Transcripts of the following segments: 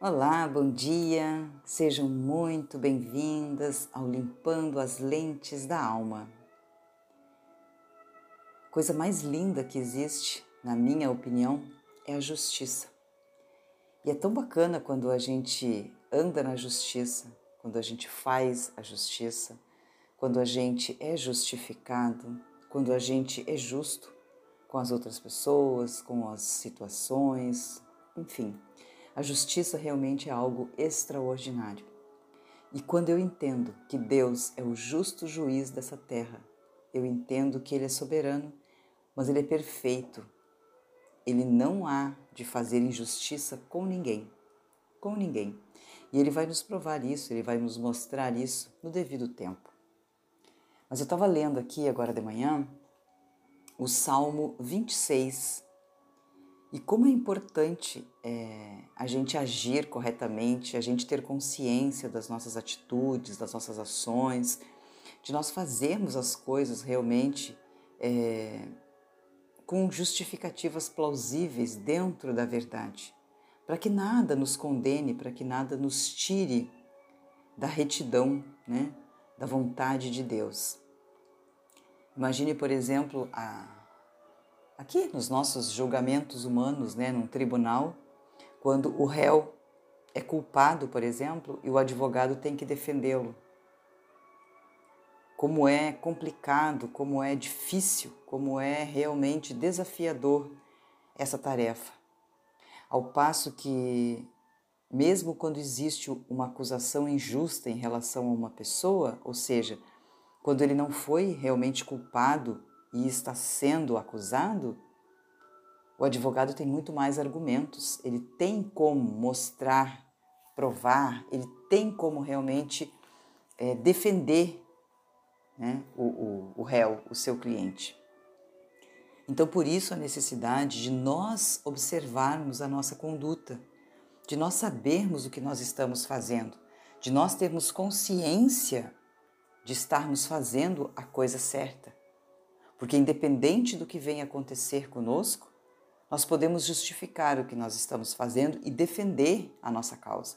Olá, bom dia, sejam muito bem-vindas ao Limpando as Lentes da Alma. Coisa mais linda que existe, na minha opinião, é a justiça. E é tão bacana quando a gente anda na justiça, quando a gente faz a justiça, quando a gente é justificado, quando a gente é justo com as outras pessoas, com as situações, enfim a justiça realmente é algo extraordinário. E quando eu entendo que Deus é o justo juiz dessa terra, eu entendo que Ele é soberano, mas Ele é perfeito. Ele não há de fazer injustiça com ninguém. Com ninguém. E Ele vai nos provar isso, Ele vai nos mostrar isso no devido tempo. Mas eu estava lendo aqui agora de manhã o Salmo 26, e como é importante é, a gente agir corretamente, a gente ter consciência das nossas atitudes, das nossas ações, de nós fazermos as coisas realmente é, com justificativas plausíveis dentro da verdade, para que nada nos condene, para que nada nos tire da retidão, né, da vontade de Deus. Imagine, por exemplo, a aqui nos nossos julgamentos humanos, né, num tribunal, quando o réu é culpado, por exemplo, e o advogado tem que defendê-lo. Como é complicado, como é difícil, como é realmente desafiador essa tarefa. Ao passo que, mesmo quando existe uma acusação injusta em relação a uma pessoa, ou seja, quando ele não foi realmente culpado e está sendo acusado, o advogado tem muito mais argumentos, ele tem como mostrar, provar, ele tem como realmente é, defender né, o, o, o réu, o seu cliente. Então, por isso, a necessidade de nós observarmos a nossa conduta, de nós sabermos o que nós estamos fazendo, de nós termos consciência de estarmos fazendo a coisa certa. Porque, independente do que venha acontecer conosco, nós podemos justificar o que nós estamos fazendo e defender a nossa causa.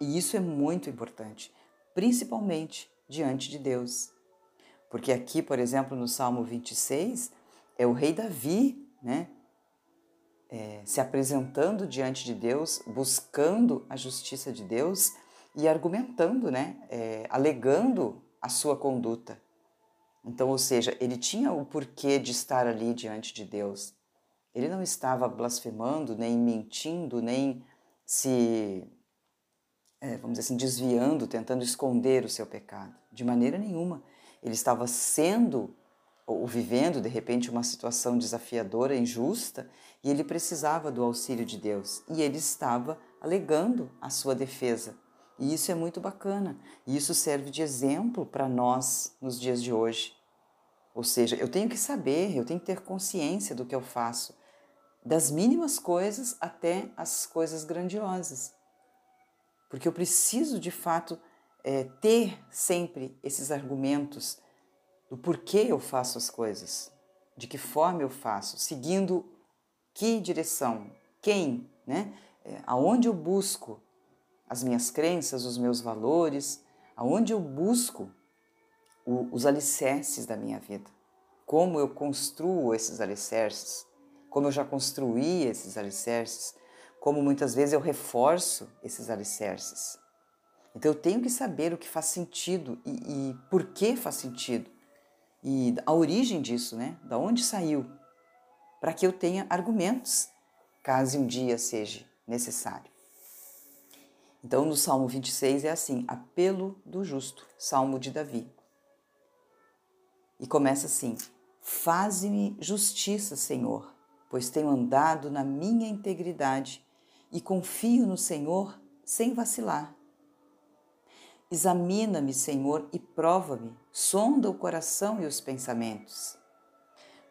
E isso é muito importante, principalmente diante de Deus. Porque aqui, por exemplo, no Salmo 26, é o rei Davi, né? É, se apresentando diante de Deus, buscando a justiça de Deus e argumentando, né? É, alegando a sua conduta. Então, ou seja, ele tinha o porquê de estar ali diante de Deus. Ele não estava blasfemando, nem mentindo, nem se, é, vamos dizer assim, desviando, tentando esconder o seu pecado. De maneira nenhuma. Ele estava sendo ou vivendo, de repente, uma situação desafiadora, injusta, e ele precisava do auxílio de Deus. E ele estava alegando a sua defesa e isso é muito bacana. E isso serve de exemplo para nós nos dias de hoje. Ou seja, eu tenho que saber, eu tenho que ter consciência do que eu faço, das mínimas coisas até as coisas grandiosas. Porque eu preciso, de fato, é, ter sempre esses argumentos do porquê eu faço as coisas, de que forma eu faço, seguindo que direção, quem, né? É, aonde eu busco as minhas crenças, os meus valores, aonde eu busco o, os alicerces da minha vida. Como eu construo esses alicerces, como eu já construí esses alicerces, como muitas vezes eu reforço esses alicerces. Então eu tenho que saber o que faz sentido e, e por que faz sentido e a origem disso, né? Da onde saiu, para que eu tenha argumentos, caso um dia seja necessário. Então, no Salmo 26 é assim: apelo do justo, Salmo de Davi. E começa assim: Faze-me justiça, Senhor, pois tenho andado na minha integridade e confio no Senhor sem vacilar. Examina-me, Senhor, e prova-me, sonda o coração e os pensamentos.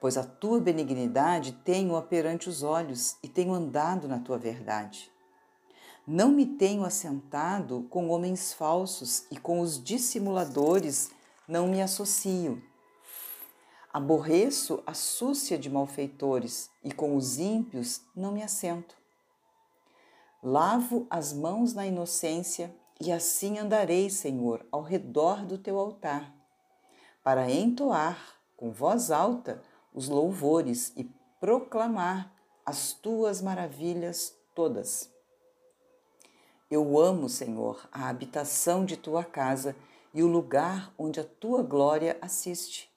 Pois a tua benignidade tenho-a perante os olhos e tenho andado na tua verdade. Não me tenho assentado com homens falsos e com os dissimuladores não me associo. Aborreço a súcia de malfeitores e com os ímpios não me assento. Lavo as mãos na inocência e assim andarei, Senhor, ao redor do teu altar, para entoar com voz alta os louvores e proclamar as tuas maravilhas todas. Eu amo, Senhor, a habitação de tua casa e o lugar onde a tua glória assiste.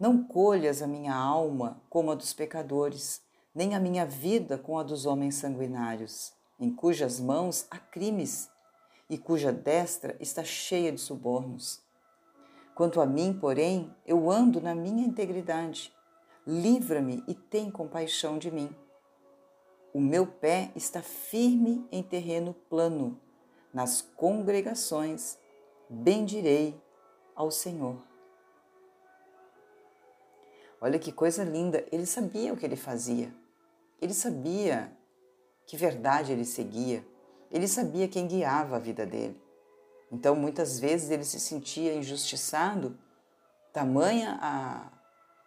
Não colhas a minha alma como a dos pecadores, nem a minha vida com a dos homens sanguinários, em cujas mãos há crimes e cuja destra está cheia de subornos. Quanto a mim, porém, eu ando na minha integridade. Livra-me e tem compaixão de mim. O meu pé está firme em terreno plano. Nas congregações bendirei ao Senhor. Olha que coisa linda, ele sabia o que ele fazia. Ele sabia que verdade ele seguia. Ele sabia quem guiava a vida dele. Então, muitas vezes ele se sentia injustiçado, tamanha a,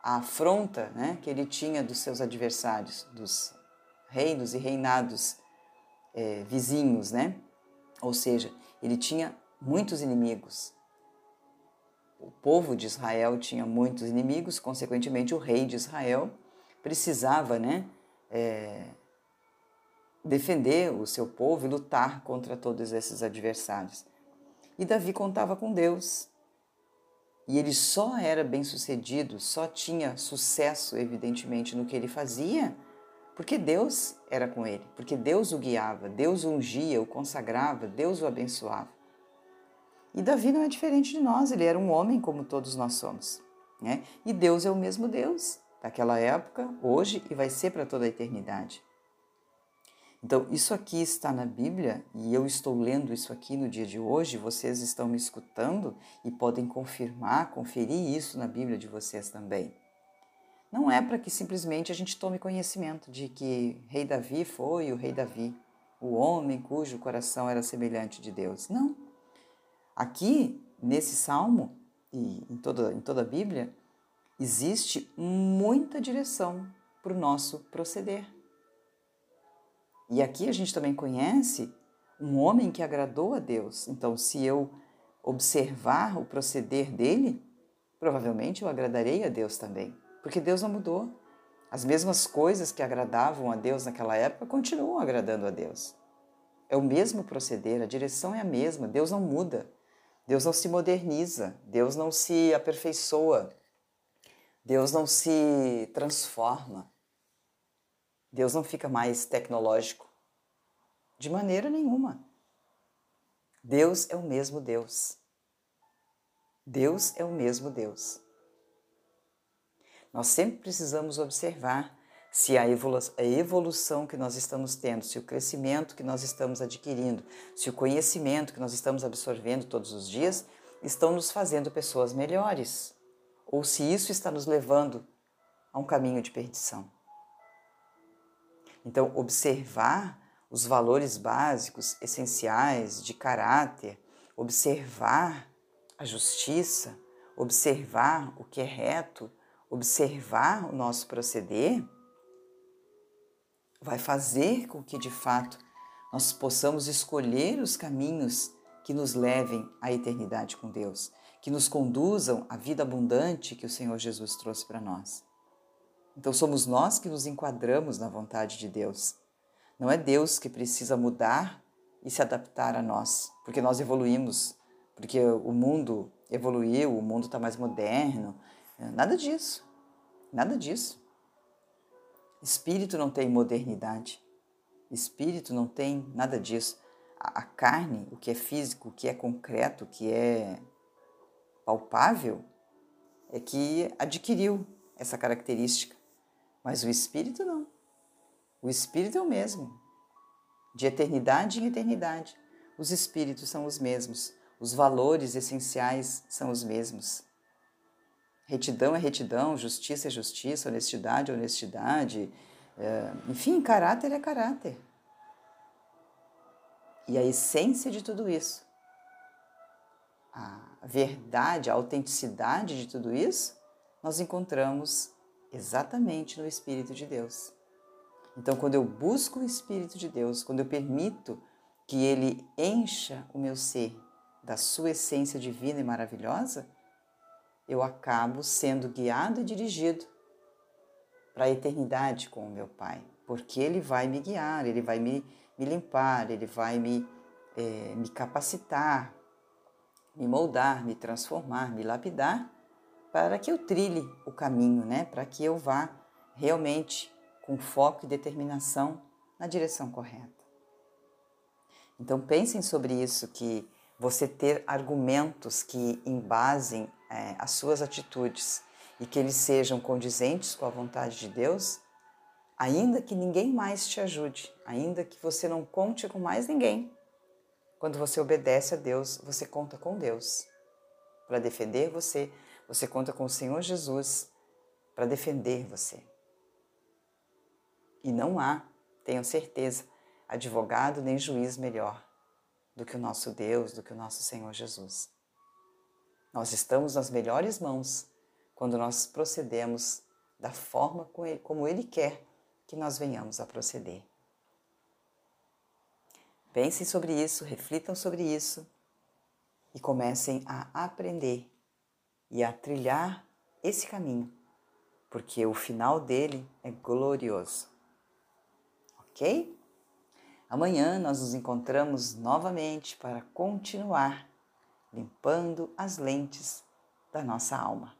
a afronta né, que ele tinha dos seus adversários, dos reinos e reinados é, vizinhos, né? Ou seja, ele tinha muitos inimigos. O povo de Israel tinha muitos inimigos, consequentemente, o rei de Israel precisava, né? É, defender o seu povo e lutar contra todos esses adversários. E Davi contava com Deus. E ele só era bem-sucedido, só tinha sucesso, evidentemente, no que ele fazia, porque Deus era com ele, porque Deus o guiava, Deus o ungia, o consagrava, Deus o abençoava. E Davi não é diferente de nós, ele era um homem como todos nós somos. Né? E Deus é o mesmo Deus daquela época, hoje e vai ser para toda a eternidade. Então, isso aqui está na Bíblia e eu estou lendo isso aqui no dia de hoje. Vocês estão me escutando e podem confirmar, conferir isso na Bíblia de vocês também. Não é para que simplesmente a gente tome conhecimento de que Rei Davi foi o Rei Davi, o homem cujo coração era semelhante de Deus. Não. Aqui, nesse salmo e em toda, em toda a Bíblia, existe muita direção para o nosso proceder. E aqui a gente também conhece um homem que agradou a Deus. Então, se eu observar o proceder dele, provavelmente eu agradarei a Deus também, porque Deus não mudou. As mesmas coisas que agradavam a Deus naquela época continuam agradando a Deus. É o mesmo proceder, a direção é a mesma, Deus não muda. Deus não se moderniza, Deus não se aperfeiçoa, Deus não se transforma. Deus não fica mais tecnológico. De maneira nenhuma. Deus é o mesmo Deus. Deus é o mesmo Deus. Nós sempre precisamos observar se a evolução que nós estamos tendo, se o crescimento que nós estamos adquirindo, se o conhecimento que nós estamos absorvendo todos os dias estão nos fazendo pessoas melhores, ou se isso está nos levando a um caminho de perdição. Então, observar os valores básicos, essenciais de caráter, observar a justiça, observar o que é reto, observar o nosso proceder, vai fazer com que de fato nós possamos escolher os caminhos que nos levem à eternidade com Deus, que nos conduzam à vida abundante que o Senhor Jesus trouxe para nós. Então somos nós que nos enquadramos na vontade de Deus. Não é Deus que precisa mudar e se adaptar a nós, porque nós evoluímos, porque o mundo evoluiu, o mundo está mais moderno. Nada disso. Nada disso. Espírito não tem modernidade. Espírito não tem nada disso. A, carne, o que é físico, o que é concreto, o que é palpável, é que adquiriu essa característica. Mas o espírito não. O espírito é o mesmo. De eternidade em eternidade, os espíritos são os mesmos. Os valores essenciais são os mesmos. Retidão é retidão, justiça é justiça, honestidade é honestidade. É, enfim, caráter é caráter. E a essência de tudo isso, a verdade, a autenticidade de tudo isso, nós encontramos exatamente no Espírito de Deus. Então, quando eu busco o Espírito de Deus, quando eu permito que ele encha o meu ser da sua essência divina e maravilhosa, eu acabo sendo guiado e dirigido para a eternidade com o meu Pai, porque Ele vai me guiar, Ele vai me, me limpar, Ele vai me, é, me capacitar, me moldar, me transformar, me lapidar, para que eu trilhe o caminho, né? para que eu vá realmente com foco e determinação na direção correta. Então pensem sobre isso, que você ter argumentos que embasem é, as suas atitudes e que eles sejam condizentes com a vontade de Deus, ainda que ninguém mais te ajude, ainda que você não conte com mais ninguém. Quando você obedece a Deus, você conta com Deus. Para defender você, você conta com o Senhor Jesus para defender você. E não há, tenho certeza, advogado nem juiz melhor do que o nosso Deus, do que o nosso Senhor Jesus. Nós estamos nas melhores mãos quando nós procedemos da forma como Ele quer que nós venhamos a proceder. Pensem sobre isso, reflitam sobre isso e comecem a aprender e a trilhar esse caminho, porque o final dele é glorioso. Ok? Amanhã nós nos encontramos novamente para continuar limpando as lentes da nossa alma.